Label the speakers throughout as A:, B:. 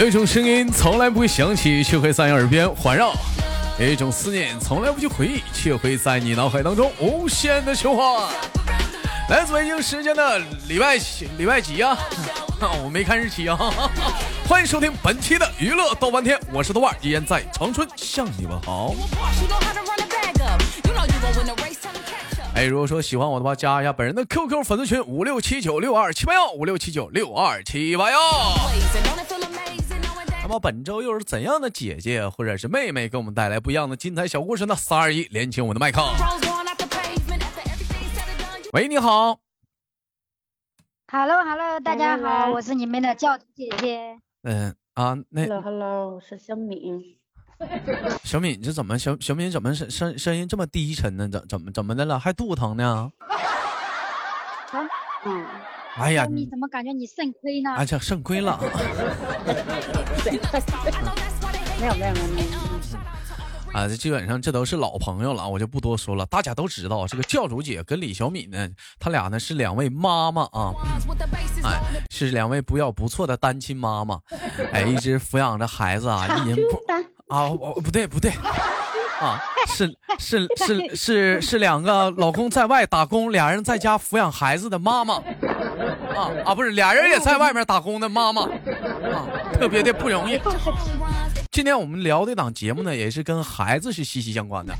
A: 有一种声音从来不会响起，却会在你耳边环绕；有一种思念从来不去回忆，却会在你脑海当中无限的循环。来自北京时间的礼拜几？礼拜几呀、我没看日期啊。欢迎收听本期的娱乐豆瓣天，我是豆瓣，依然在长春向你们好。哎，如果说喜欢我的话，加一下本人的 QQ 粉丝群五六七九六二七八幺五六七九六二七八幺。那么本周又是怎样的姐姐或者是妹妹给我们带来不一样的精彩小故事呢？三二一，连起我的麦克。喂，你好。
B: Hello Hello，大家好，我是你们的教主姐姐。
A: 嗯啊，那
C: Hello Hello，我是小敏。
A: 小敏，这怎么小小敏怎么声声声音这么低沉呢？怎怎么怎么的了？还肚子疼呢？
C: 啊嗯，
A: 哎呀，
B: 你怎么感觉你肾亏呢？
A: 哎，这肾亏了。
C: 没有没有没有没有。
A: 啊，这基本上这都是老朋友了，我就不多说了。大家都知道，这个教主姐跟李小敏呢，她俩呢是两位妈妈啊，哎，是两位不要不错的单亲妈妈，哎，一直抚养着孩子啊，一人不啊，我不对不对啊，是 是是是是两个老公在外打工，俩人在家抚养孩子的妈妈啊啊，不是俩人也在外面打工的妈妈啊，特别的不容易。今天我们聊这档节目呢，也是跟孩子是息息相关的。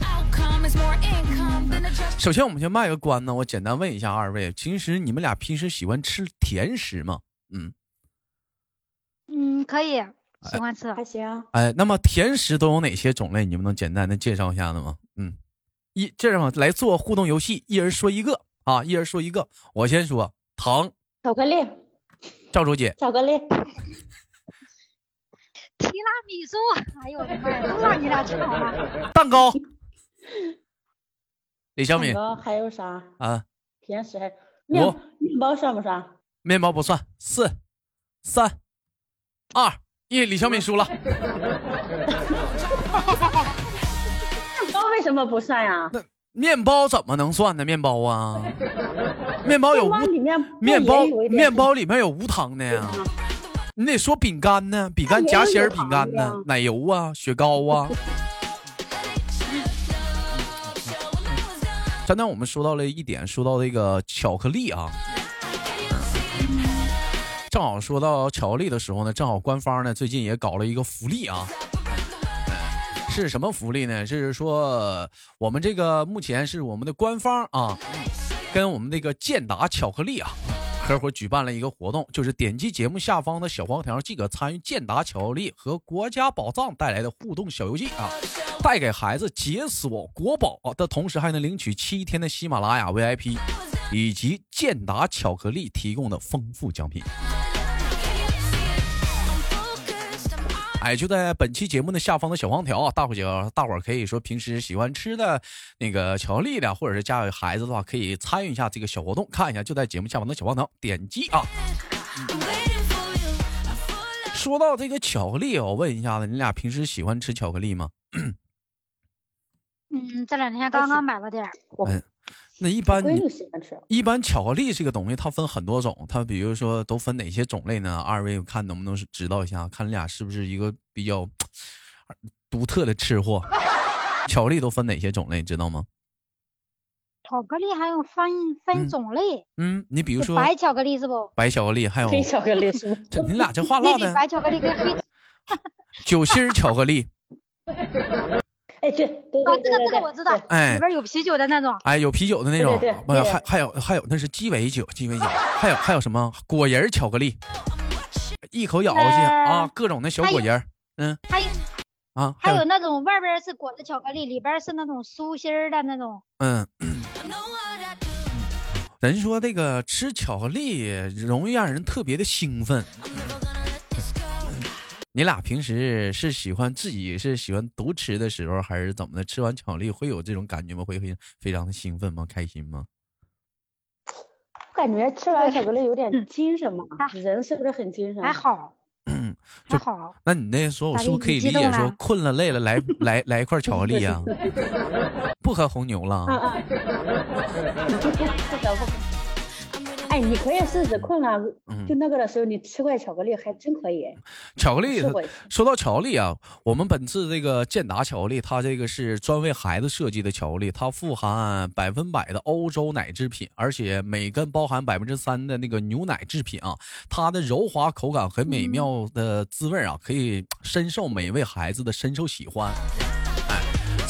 A: 首先，我们先卖个关呢，我简单问一下二位，平时你们俩平时喜欢吃甜食吗？嗯，
B: 嗯，可以，喜欢吃。
C: 还行。
A: 哎，那么甜食都有哪些种类？你们能简单的介绍一下子吗？嗯，一这样吧，来做互动游戏，一人说一个啊，一人说一个。我先说糖，
C: 巧克力，
A: 赵主姐，
C: 巧克力，
B: 提拉米苏，哎呦我的妈呀，都让你俩吃好了。
A: 蛋糕，李小敏
C: 蛋糕还有啥？
A: 啊，
C: 甜食还面面包算不算？
A: 面包不算，四、三、二、一，李小敏输了。
C: 面包为什么不算呀？
A: 那面包怎么能算呢？面包啊，面包有无
C: 面包里面
A: 面包里面有无糖的呀。你得说饼干呢，饼干夹心儿饼干呢奶油啊，雪糕啊。刚才我们说到了一点，说到这个巧克力啊，正好说到巧克力的时候呢，正好官方呢最近也搞了一个福利啊。是什么福利呢？是说我们这个目前是我们的官方啊，跟我们那个健达巧克力啊合伙举办了一个活动，就是点击节目下方的小黄条即可参与健达巧克力和国家宝藏带来的互动小游戏啊，带给孩子解锁国宝的同时，还能领取七天的喜马拉雅 VIP 以及健达巧克力提供的丰富奖品。哎，就在本期节目的下方的小黄条啊，大伙儿大伙儿可以说平时喜欢吃的那个巧克力的，或者是家有孩子的话，可以参与一下这个小活动，看一下就在节目下方的小黄条点击啊。说到这个巧克力，我问一下子，你俩平时喜欢吃巧克力吗？
B: 嗯，这两天刚刚买了点儿。
A: 嗯，那一般
C: 闺
A: 你
C: 女喜欢吃。
A: 一般巧克力这个东西，它分很多种，它比如说都分哪些种类呢？二位看能不能是知道一下，看你俩是不是一个比较独特的吃货？巧克力都分哪些种类，你知道吗？
B: 巧克力还有分分
A: 嗯
B: 种类，
A: 嗯，你比如说
B: 白巧克力是不？
A: 白巧克力，还有
C: 黑巧克力是不？
A: 这你俩这话 唠的
B: 比白巧克力跟黑
A: 酒心巧克力，
C: 哎，对对
B: 哦，
C: 对
B: 这个这个我知道，
A: 哎
B: 里边有啤酒的那种。
A: 哎，有啤酒的那种
C: 对对对，
A: 不还还有还有那是鸡尾酒，鸡尾酒，还有还有什么果仁巧克力，一口咬下去啊，
B: 呃
A: 各种的小果仁，嗯
B: 还有
A: 啊，
B: 还有那种外边是裹着巧克力，里边是那种酥心儿的那种。
A: 嗯，人说这个吃巧克力容易让人特别的兴奋。你俩平时是喜欢自己是喜欢独吃的时候，还是怎么的？吃完巧克力会有这种感觉吗？会会非常的兴奋吗？开心吗？
C: 我感觉吃完巧克力有点精神嘛
B: 还，
C: 人是不是很精神？
B: 还好，
A: 嗯，就
B: 还好。
A: 那你那时候
B: 咋的
A: 是不是可以理解说困了累了来 来来一块巧克力呀、不喝红牛了？
C: 啊啊！不可不可。哎，你可以试试困了，
A: 嗯
C: 就那个的时候，你吃块巧克力还真可以。
A: 巧克力说到巧克力啊，我们本次这个健达巧克力，它这个是专为孩子设计的巧克力，它富含百分百的欧洲奶制品，而且每根包含百分之三的那个牛奶制品啊，它的柔滑口感和美妙的滋味啊，可以深受每位孩子的深受喜欢。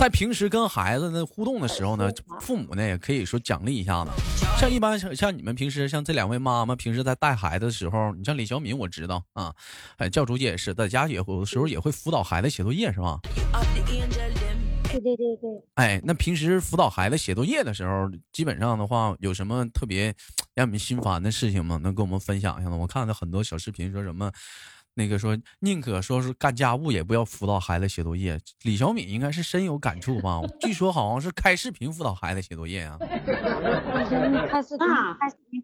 A: 哎，在平时跟孩子呢互动的时候呢，父母呢也可以说奖励一下子。像一般像像你们平时像这两位妈妈平时在带孩子的时候，你像李小敏我知道啊，哎教主姐也是在家也有的时候也会辅导孩子写作业是吧？
B: 对对对对，
A: 哎，那平时辅导孩子写作业的时候，基本上的话有什么特别让你们心烦的事情吗？能跟我们分享一下吗？我看到很多小视频说什么。那个说宁可说是干家务，也不要辅导孩子写作业。李小敏应该是深有感触吧？据说好像是开视频辅导孩子写作业啊。
B: 开视频。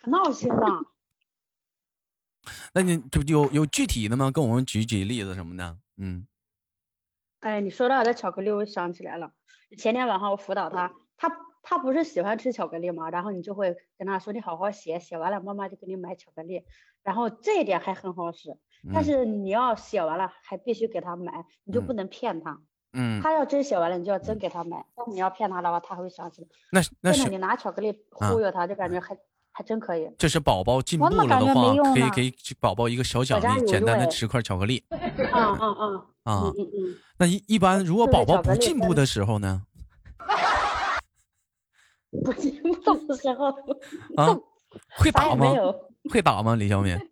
C: 可闹心了。
A: 那你就有有具体的吗？跟我们举举例子什么的。嗯
C: 哎，你说到这巧克力，我想起来了。前天晚上我辅导他，他他不是喜欢吃巧克力吗？然后你就会跟他说，你好好写，写完了妈妈就给你买巧克力。然后这一点还很好使，但
A: 嗯
C: 是你要写完了还必须给他买，你就不
A: 嗯
C: 能骗他。
A: 嗯，
C: 他要真写完了，你就要真给他买。但是你要骗他的话，他会想起来。
A: 那那是
C: 你拿巧克力
A: 啊
C: 忽悠他，就感觉还还真可以。
A: 这是宝宝进步了的话可以给宝宝一个小奖励，简单的吃块巧克力
C: 嗯嗯嗯
A: 啊
C: 嗯。嗯嗯，
A: 那一一般如果宝宝不进步的时候呢？
C: 不进步的时候
A: 啊，会
C: 啥
A: 打吗？会打吗？李小敏？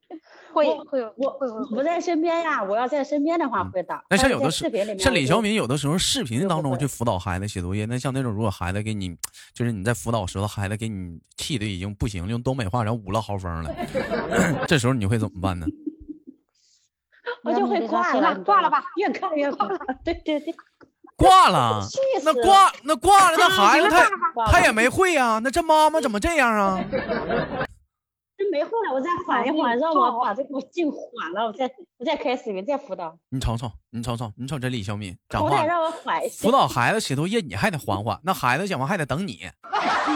B: 会会有
C: 我不在身边呀，我要在身边的话会打。
A: 嗯那像
C: 但是在
A: 有的时
C: 视频里面，
A: 像李小敏有的时候视频当中去辅导孩子写作业，那像那种如果孩子给你，就是你在辅导时候，孩子给你气的已经不行，用东北话然后捂了豪风了，这时候你会怎么办呢？
C: 我就会挂了，
B: 挂了吧，
C: 越看越挂。对对对，
A: 挂了，那挂那挂了，那孩子他他也没会呀、那这妈妈怎么这样啊？
C: 真没会了，我再缓一缓，让我把这个劲缓了，我再我再开视频再辅导，
A: 你瞅瞅，你瞅瞅，你瞅这李小敏讲话了。
C: 好歹让我缓一下
A: 辅。导孩子写作业，你还得缓缓，那孩子讲完还得等你。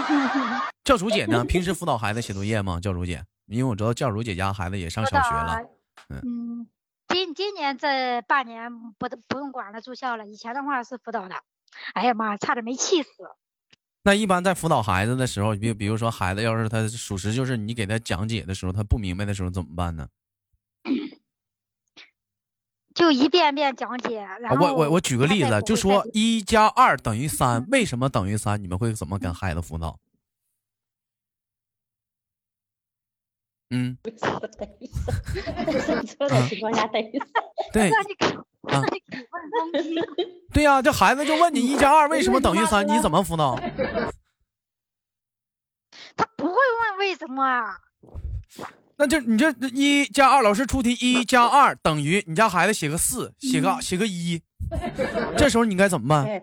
A: 教主姐呢？平时辅导孩子写作业吗？教主姐，因为我知道教主姐家孩子也上小学了。
B: 嗯，今今年这半年不得不用管了，住校了。以前的话是辅导的，哎呀妈，差点没气死。
A: 那一般在辅导孩子的时候，比比如说孩子要是他属实就是你给他讲解的时候，他不明白的时候怎么办呢？
B: 就一遍遍讲解，然
A: 啊
B: 后
A: 我我我举个例子，就说一加二等于三，为什么等于三？你们会怎么跟孩子辅导？嗯，
C: 等一下，上车的情况下等一下，
A: 对。对呀、这孩子就问你一加二为什么等于三，你怎么辅导？
B: 他不会问为什么啊？
A: 那就你这一加二，老师出题一加二等于你家孩子写个四，写个写个一，这时候你该怎么办？
C: 哎，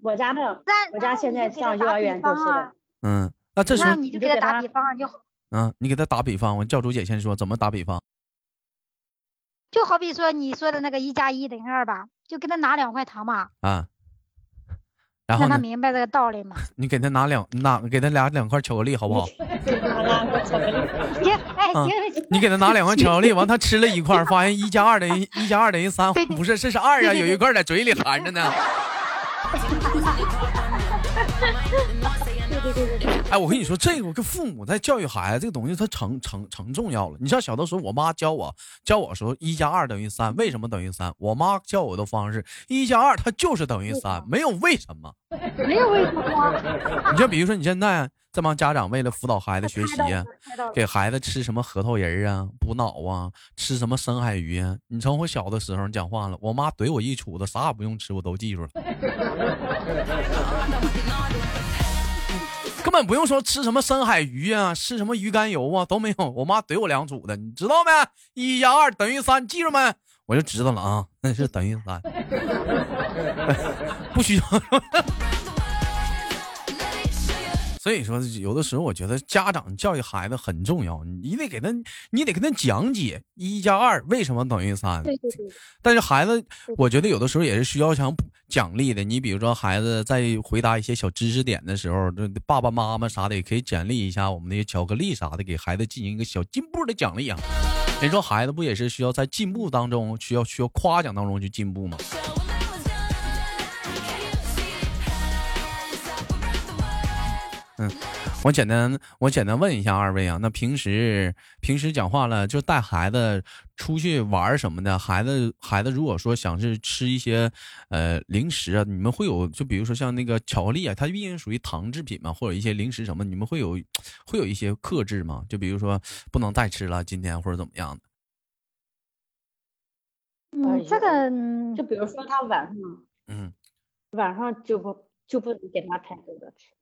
C: 我家的
B: 但
C: 我家现在上幼儿园就是的，
A: 嗯，那这时候
B: 那你就给他打比方，就
A: 嗯，你给他打比方，我教主姐先说怎么打比方。
B: 就好比说你说的那个一加一等于二吧，就给他拿两块糖嘛，
A: 啊，然后
B: 让他，明白这个道理嘛。
A: 你给他拿两拿给他俩两块巧克力好不好？你给他拿两块巧克力，完他吃了一块，发现一加二等于一加二等于三，不是，这是二啊，有一块在嘴里含着呢。
B: 对对对对对，
A: 哎，我跟你说，这个跟父母在教育孩子这个东西，它成成成重要了。你像小的时候，我妈教我教我说一加二等于三，为什么等于三？我妈教我的方式，一加二它就是等于三，没有为什么。
B: 没有为什么。
A: 你就比如说你现在这帮家长为了辅导孩子学习给孩子吃什么核桃仁啊、补脑啊，吃什么深海鱼啊？你从我小的时候讲话了，我妈怼我一杵子，啥也不用吃，我都记住了。根本不用说吃什么深海鱼啊，吃什么鱼肝油啊都没有，我妈怼我两组的，你知道没？一加二等于三，记住没？我就知道了啊，那是等于三，不需要。所以说，有的时候我觉得家长教育孩子很重要，你得给他，你得跟他讲解一加二为什么等于三。
B: 对对对，
A: 但是孩子，我觉得有的时候也是需要想奖励的。你比如说，孩子在回答一些小知识点的时候，这爸爸妈妈啥的也可以奖励一下我们那些巧克力啥的，给孩子进行一个小进步的奖励啊。人说孩子不也是需要在进步当中，需要需要夸奖当中去进步吗？嗯，我简单我简单问一下二位啊，那平时平时讲话了，就带孩子出去玩什么的，孩子孩子如果说想是吃一些呃零食啊，你们会有就比如说像那个巧克力啊，它毕竟属于糖制品嘛，或者一些零食什么，你们会有会有一些克制吗？就比如说不能再吃了，今天或者怎么样的？
B: 嗯，这个
C: 就比如说他晚上，
A: 嗯，
C: 晚上就不就不能给他太多的吃。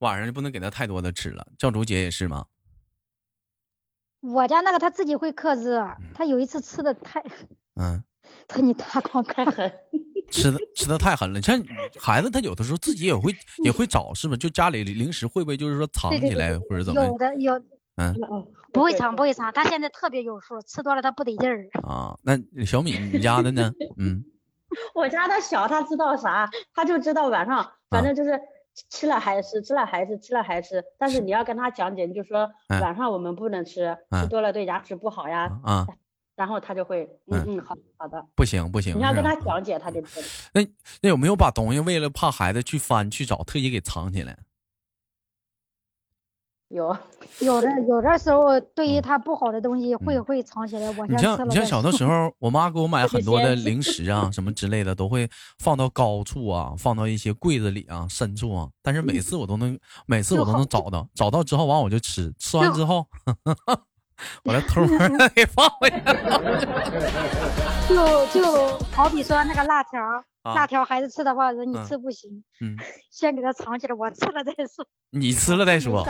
A: 晚上就不能给他太多的吃了，教主姐也是吗？
B: 我家那个他自己会克制，他有一次吃的太，
A: 嗯，
B: 他你大狂
C: 太狠，
A: 吃的吃的太狠了。像孩子他有的时候自己也会也会找，是不是？就家里零食会不会就是说藏起来或者怎么？
B: 有的有，
A: 嗯，
B: 不会藏不会藏，他现在特别有数，吃多了他不得劲儿。
A: 啊，那小米你家的呢？嗯，
C: 我家的小他知道啥？他就知道晚上反正就是。吃了还是，吃了还是，吃了还是。但是你要跟他讲解，你就说晚上我们不能吃，吃多了对牙齿不好呀。啊，然后他就会，嗯嗯，好好的。
A: 不行不行，
C: 你要跟他讲解，他就。
A: 那那有没有把东西为了怕孩子去翻去找，特意给藏起来？
C: 有
B: 有的有的时候，对于他不好的东西会会藏起来。我
A: 你像你像小的时候，我妈给我买很多的零食啊，什么之类的，都会放到高处啊，放到一些柜子里啊，深处啊。但是每次我都能，每次我都能找到，找到之后完我就吃，吃完之后，我来偷摸给放回去。
B: 就就好比说那个辣条，辣条孩子吃的话，说你吃不行，嗯，先给他藏起来，我吃了再说。
A: 你吃了再说。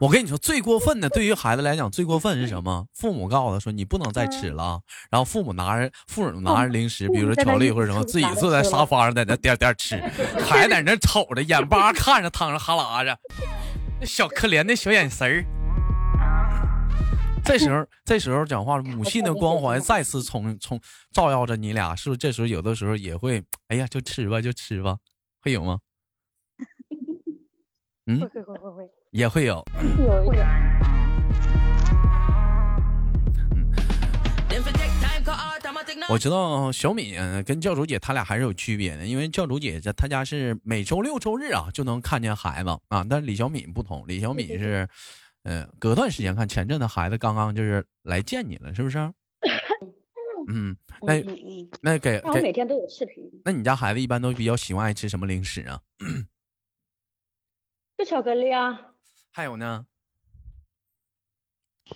A: 我跟你说，最过分的，对于孩子来讲，最过分是什么？父母告诉他说：“你不能再吃了。”然后父母拿着父母拿着零食，比如说巧克力或者什么，自己坐在沙发上在那颠颠吃，孩子在那瞅着，眼巴看着，淌着哈喇子，那小可怜的小眼神儿。这时候，这时候讲话，母亲的光环再次从从照耀着你俩，是不是？这时候有的时候也会，哎呀，就吃吧，就吃吧，会有吗？
B: 嗯，会会会会。
A: 也会有，
C: 有一点。
A: 我知道小敏跟教主姐他俩还是有区别的，因为教主姐在她家是每周六周日啊就能看见孩子啊，但李小敏不同，李小敏是，嗯，隔段时间看。前阵子孩子刚刚就是来见你了，是不是？嗯，那那给
C: 我每天都有视频。
A: 那你家孩子一般都比较喜欢爱吃什么零食啊？
C: 就巧克力啊。
A: 还有呢，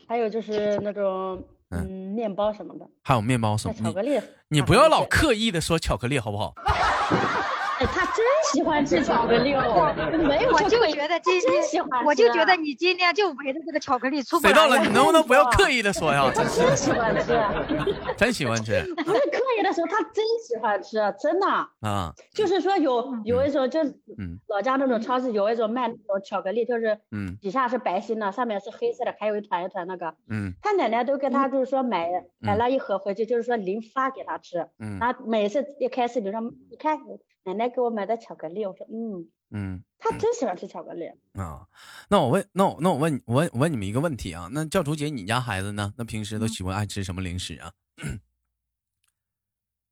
C: 还有就是那种嗯面包什么的，
A: 还有面包什么
C: 巧克力，
A: 你不要老刻意的说巧克力好不好？
C: 他真喜欢吃巧克力哦，没有，
B: 我就觉得今天喜欢，我就觉得你今天就围着这个巧克力出不来。
A: 谁到了？你能不能 不要刻意的说呀？
C: 真喜欢吃，
A: 真喜欢吃。
C: 不是刻意的时候，他真喜欢吃，真的啊。就是说有有一种就嗯，老家那种超市有一种卖那种巧克力，就是嗯，底下是白心的，上面是黑色的，还有一团一团那个嗯，他奶奶都跟他就是说买买了一盒回去，就是说零发给他吃，嗯，然后每次一开始就说你看。奶奶给我买的巧克力，我说嗯嗯，他真喜欢吃巧克力
A: 啊。那我问，那我那我问我问我问你们一个问题啊，那教主姐，你家孩子呢？那平时都喜欢爱吃什么零食啊？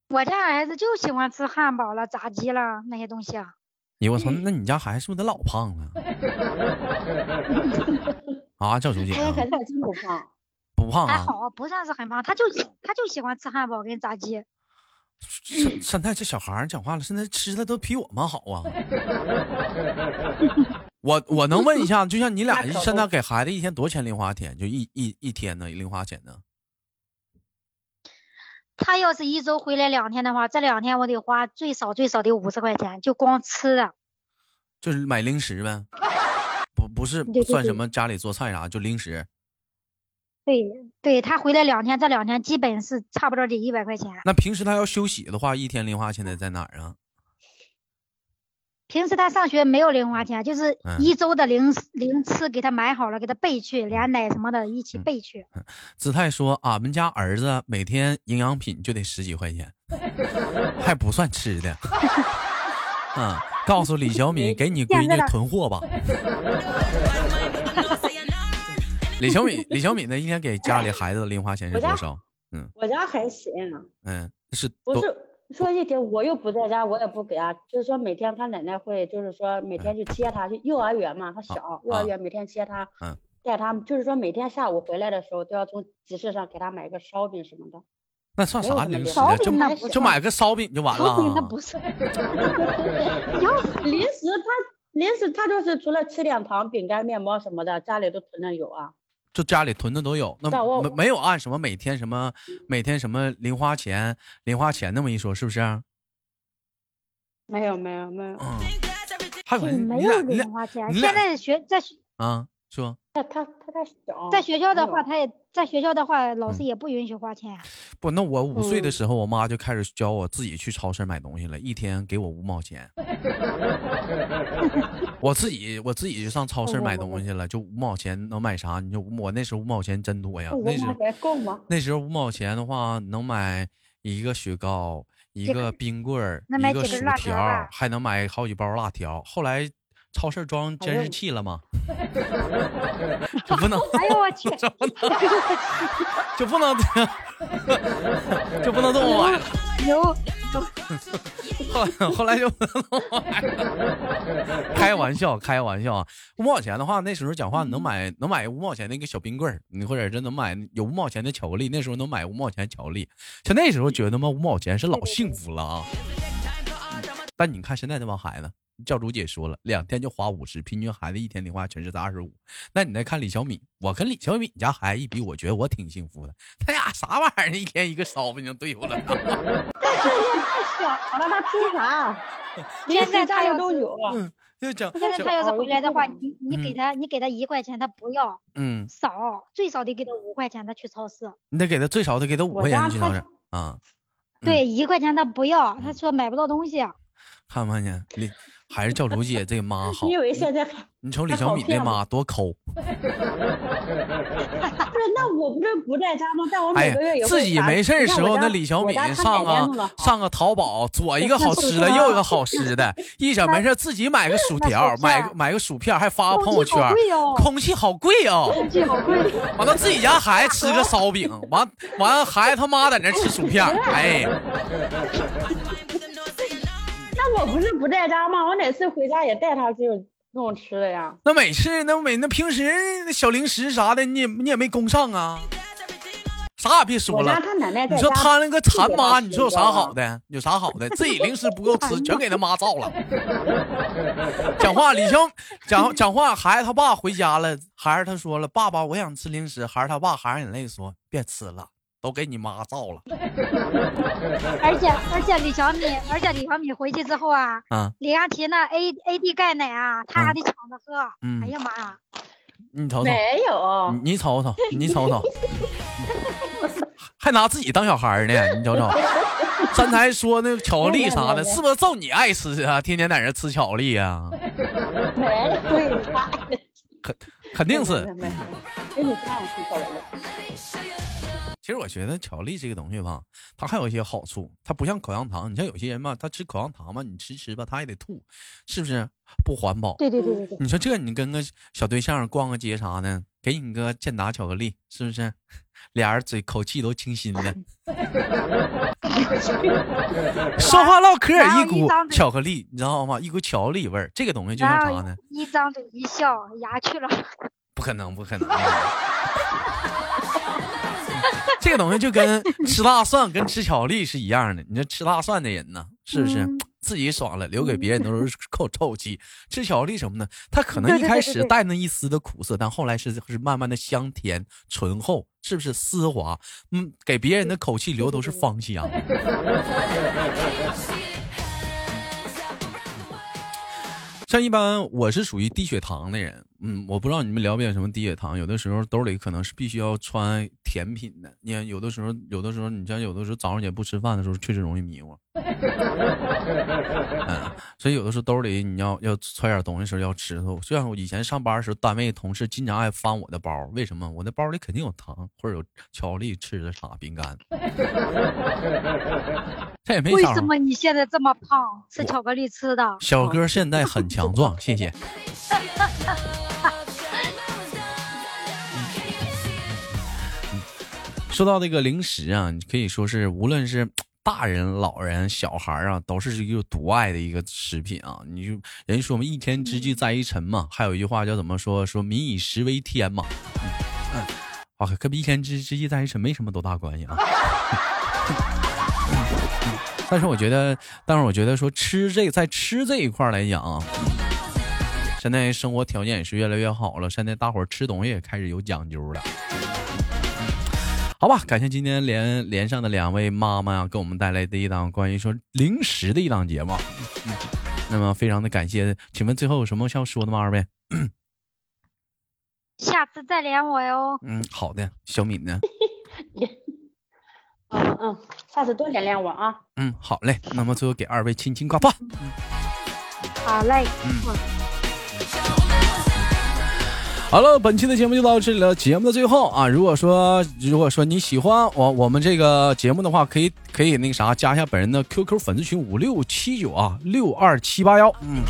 B: 我家孩子就喜欢吃汉堡了、炸鸡了那些东西啊。
A: 哎我操，那你家孩子是不是得老胖了？啊，教主姐，
C: 他家孩子真不胖，
A: 不胖啊？
B: 还好，不算是很胖，他就他就喜欢吃汉堡跟炸鸡。
A: 现现在这小孩讲话了，现在吃的都比我们好啊！我我能问一下，就像你俩现在给孩子一天多少钱零花钱？就一一一天呢零花钱呢？
B: 他要是一周回来两天的话，这两天我得花最少最少得五十块钱，就光吃的。
A: 就是买零食呗？不不是算什么家里做菜啥，就零食。
B: 对，对他回来两天，这两天基本是差不多得一百块钱。
A: 那平时他要休息的话，一天零花钱得在哪儿啊？
B: 平时他上学没有零花钱，就是
A: 嗯
B: 一周的零零吃给他买好了，给他备去，连奶什么的一起
A: 嗯
B: 备去。
A: 子泰说，俺们家儿子每天营养品就得十几块钱，还不算吃的。嗯，告诉李小敏，给你闺女囤货吧。李小敏，李小敏呢？一天给家里 孩子的零花钱是多少？
C: 嗯我家还行，
A: 嗯，是都
C: 不是说一天我又不在家，我也不给啊，就是说每天他奶奶会，就是说每天去接他去幼儿园嘛，他小，幼儿园每天接他，
A: 嗯
C: 带他，就是说每天下午回来的时候都要从集市上给他买个烧饼什么的。
A: 那算啥
C: 零
A: 零食啊？就
B: 那
A: 就买个烧饼就完了
B: 烧饼那
A: 啊。
B: 不是，
C: 零食他零食他就是除了吃点糖、饼干、面包什么的，家里都囤着有啊。
A: 就家里囤的都有，那没没有按什么每天什么每天什么零花钱零花钱那么一说，是不是？
C: 没有没有没有，
A: 嗯，还有
B: 对，
A: 人
B: 没有
A: 你俩你俩
B: 零花钱。
A: 你俩
B: 现在学在学
A: 啊，说
C: 他他他太小。
B: 在学校的话，他也在学校的话，老
A: 嗯
B: 师也不允许花钱。
A: 不，那我五岁的
C: 嗯
A: 时候，我妈就开始教我自己去超市买东西了，一天给我五毛钱。我自己我自己就上超市买东西了，就五毛钱能买啥？你就我那时候五毛钱真多呀，那时候
C: 毛钱够吗？
A: 那时候五毛钱的话，能买一个雪糕，一个冰棍儿，一个薯
B: 条
A: 还能买好几包辣条。后来超市装监视器了吗？就不能
B: 哎呦我去！
A: 就不能 就不能就不能这么买了。
B: 有
A: 后来后来就不能这么买了。开玩笑，开玩笑啊！五毛钱的话，那时候讲话能买能买五毛钱的一个小冰棍儿，你或者是能买有五毛钱的巧克力，那时候能买五毛钱巧克力。像那时候觉得嘛，五毛钱是老幸福了啊。但你看现在这帮孩子，教主姐说了，两天就花五十，平均孩子一天零花钱是在二十五。那你再看李小敏，我跟李小敏家孩子一比，我觉得我挺幸福的。他俩啥玩意儿，一天一个烧饼就对付了。
C: 太小了，他吃啥？
B: 现在他要
C: 都有。
A: 嗯，就讲
B: 现在他要是回来的话，
C: 嗯
B: 你你给他你给他一块钱，他不要，
A: 嗯，
B: 少最少得给他五块钱，他去超市。
A: 你得给他最少得给他五块钱去超市啊。
B: 对，一块钱他不要，他说买不到东西。
A: 看没看见？李还是叫卢姐这个妈 好
C: 你。以为现在还
A: 你瞅李小敏那妈多抠，
C: 不是？那我不是不在家吗？但我每个月
A: 自己没事儿
C: 你看我家
A: 时候那李小敏上啊 上个淘宝，左一个好吃的，右一个好吃的，一整没事儿自己买个薯条，买个买个薯片，还发个朋友
B: 空气好
A: 圈，
B: 贵哦，
A: 空气好贵哦。
B: 空气好贵。
A: 完了自己家孩子吃个烧饼，完完了孩子他妈在那吃薯片，哎，
C: 那我不是不在家吗？我哪次回家也带他去弄吃的呀。
A: 那每次那每那平时那小零食啥的，你也你也没供上啊，啥也别说了。
C: 他奶奶
A: 你。说他那个馋妈，你说有啥好
C: 的？
A: 有啥好的？自己零食不够吃，全给他妈造了。讲话，李兄讲讲话，孩子他爸回家了，孩子他说了，爸爸我想吃零食，孩子他爸含着眼泪说别吃了，都给你妈造了。
B: 而且而且李小米，而且李小米回去之后啊，
A: 啊，
B: 李佳琦那 A A D 钙奶啊，他还
A: 嗯
B: 得抢着喝。
A: 嗯
B: 哎呀妈呀！
A: 你瞅瞅，
C: 没有，
A: 你你瞅瞅，你瞅瞅，还拿自己当小孩呢，你瞅瞅。刚才说那巧克力啥的，是不是照你爱吃啊？天天在那吃巧克力啊、
C: 没有，对，
A: 肯定是。其实我觉得巧克力这个东西吧，它还有一些好处，它不像口香糖。你像有些人吧，他吃口香糖嘛，你吃吃吧，他也得吐，是不是？不环保。
B: 对对对对对，
A: 你说这你跟个小对象逛个街啥的，给你个健达巧克力，是不是？俩人嘴口气都清新的，说话唠嗑一股巧克力，你知道吗？一股巧克力味儿。这个东西就像啥呢？
B: 一张嘴一笑，牙去了。
A: 不可能，不可能。这个东西就跟吃大蒜跟吃巧克力是一样的。你说吃大蒜的人呢，是不是、
B: 嗯
A: 自己爽了，留给别人都是 臭臭气？吃巧克力什么呢？它可能一开始带那一丝的苦涩，但后来是是慢慢的香甜醇厚，是不是丝滑？嗯，给别人的口气留都是芳香。像一般我是属于低血糖的人，嗯，我不知道你们了解什么低血糖，有的时候兜里可能是必须要揣甜品的。你看，有的时候，有的时候，你像有的时候早上也不吃饭的时候，确实容易迷糊。嗯，所以有的时候兜里你要要揣点东西时候要吃。就像我以前上班的时候，单位同事经常爱翻我的包，为什么？我那包里肯定有糖或者有巧克力吃的啥饼干。这也没
B: 为什么你现在这么胖？吃巧克力吃的？
A: 小哥现在很强壮，谢谢。说到这个零食啊，可以说是无论是大人、老人、小孩啊，都是一个独爱的一个食品啊。你就人说嘛，一天之计在于晨嘛。还有一句话叫怎么说？说民以食为天嘛。嗯，啊，跟一天之之计在于晨没什么多大关系啊。但是我觉得，但是我觉得说吃这在吃这一块来讲啊，现在生活条件也是越来越好了，现在大伙儿吃东西也开始有讲究了。好吧，感谢今天连连上的两位妈妈呀，给我们带来的一档关于说零食的一档节目。那么非常的感谢，请问最后有什么要说的吗？二位？
B: 下次再连我哟。
A: 嗯，好的，小敏呢？
C: 嗯嗯，下次多连连我啊。
A: 嗯，好嘞。那么最后给二位亲亲挂断。
B: 好嘞。
A: 嗯。好了，本期的节目就到这里了。节目的最后啊，如果说如果说你喜欢我我们这个节目的话，可以可以那个啥，加一下本人的 QQ 粉丝群五六七九啊六二七八幺。嗯。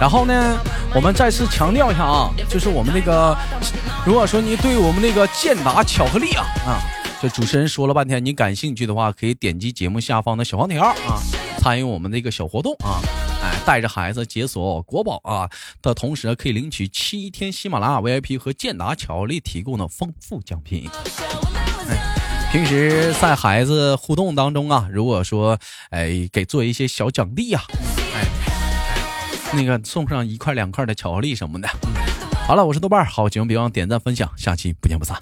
A: 然后呢，我们再次强调一下啊，就是我们那个，如果说你对我们那个健达巧克力啊啊，这主持人说了半天，你感兴趣的话，可以点击节目下方的小黄条啊，参与我们那个小活动啊。哎，带着孩子解锁国宝啊的同时，可以领取七天喜马拉雅 VIP 和健达巧克力提供的丰富奖品。哎，平时在孩子互动当中啊，如果说哎给做一些小奖励呀，哎，那个送上一块两块的巧克力什么的。好了，我是豆瓣儿，好节目别忘点赞分享，下期不见不散。